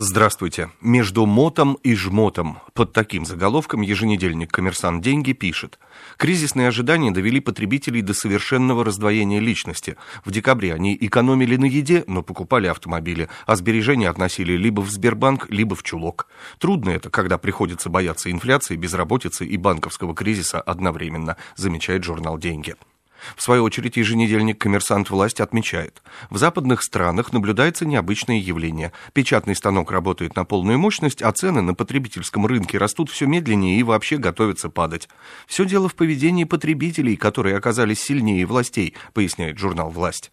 Здравствуйте. Между мотом и жмотом. Под таким заголовком еженедельник «Коммерсант. Деньги» пишет. Кризисные ожидания довели потребителей до совершенного раздвоения личности. В декабре они экономили на еде, но покупали автомобили, а сбережения относили либо в Сбербанк, либо в чулок. Трудно это, когда приходится бояться инфляции, безработицы и банковского кризиса одновременно, замечает журнал «Деньги». В свою очередь, еженедельник «Коммерсант власть» отмечает, в западных странах наблюдается необычное явление. Печатный станок работает на полную мощность, а цены на потребительском рынке растут все медленнее и вообще готовятся падать. Все дело в поведении потребителей, которые оказались сильнее властей, поясняет журнал «Власть».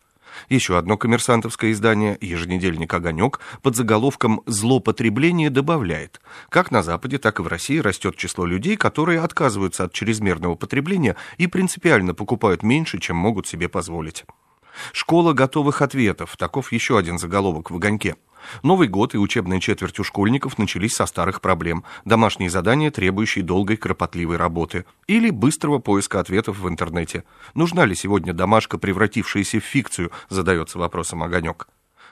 Еще одно коммерсантовское издание, еженедельник «Огонек», под заголовком «Злоупотребление» добавляет. Как на Западе, так и в России растет число людей, которые отказываются от чрезмерного потребления и принципиально покупают меньше, чем могут себе позволить. Школа готовых ответов. Таков еще один заголовок в «Огоньке». Новый год и учебная четверть у школьников начались со старых проблем. Домашние задания, требующие долгой кропотливой работы. Или быстрого поиска ответов в интернете. Нужна ли сегодня домашка, превратившаяся в фикцию, задается вопросом Огонек.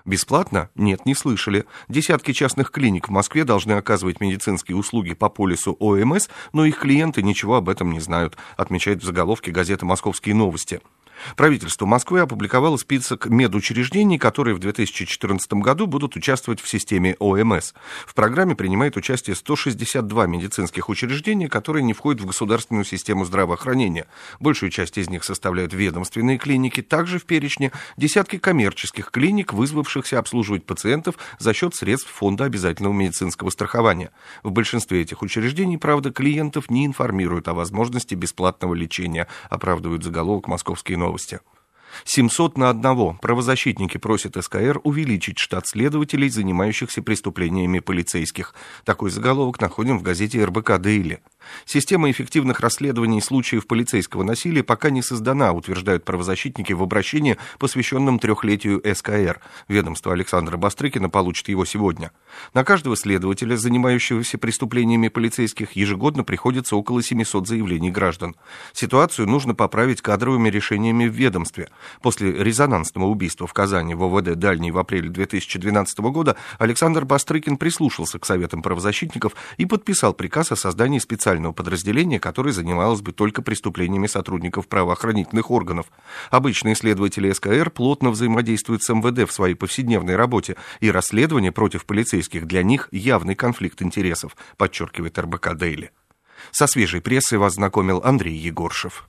Бесплатно? Нет, не слышали. Десятки частных клиник в Москве должны оказывать медицинские услуги по полису ОМС, но их клиенты ничего об этом не знают, отмечает в заголовке газета «Московские новости». Правительство Москвы опубликовало список медучреждений, которые в 2014 году будут участвовать в системе ОМС. В программе принимает участие 162 медицинских учреждения, которые не входят в государственную систему здравоохранения. Большую часть из них составляют ведомственные клиники, также в перечне десятки коммерческих клиник, вызвавшихся обслуживать пациентов за счет средств Фонда обязательного медицинского страхования. В большинстве этих учреждений, правда, клиентов не информируют о возможности бесплатного лечения, оправдывают заголовок «Московские новости» новости. 700 на одного. Правозащитники просят СКР увеличить штат следователей, занимающихся преступлениями полицейских. Такой заголовок находим в газете РБК «Дейли». Система эффективных расследований случаев полицейского насилия пока не создана, утверждают правозащитники в обращении, посвященном трехлетию СКР. Ведомство Александра Бастрыкина получит его сегодня. На каждого следователя, занимающегося преступлениями полицейских, ежегодно приходится около 700 заявлений граждан. Ситуацию нужно поправить кадровыми решениями в ведомстве. После резонансного убийства в Казани в ОВД Дальний в апреле 2012 года Александр Бастрыкин прислушался к советам правозащитников и подписал приказ о создании специального специального подразделения, которое занималось бы только преступлениями сотрудников правоохранительных органов. Обычные следователи СКР плотно взаимодействуют с МВД в своей повседневной работе, и расследование против полицейских для них явный конфликт интересов, подчеркивает РБК Дейли. Со свежей прессой вас знакомил Андрей Егоршев.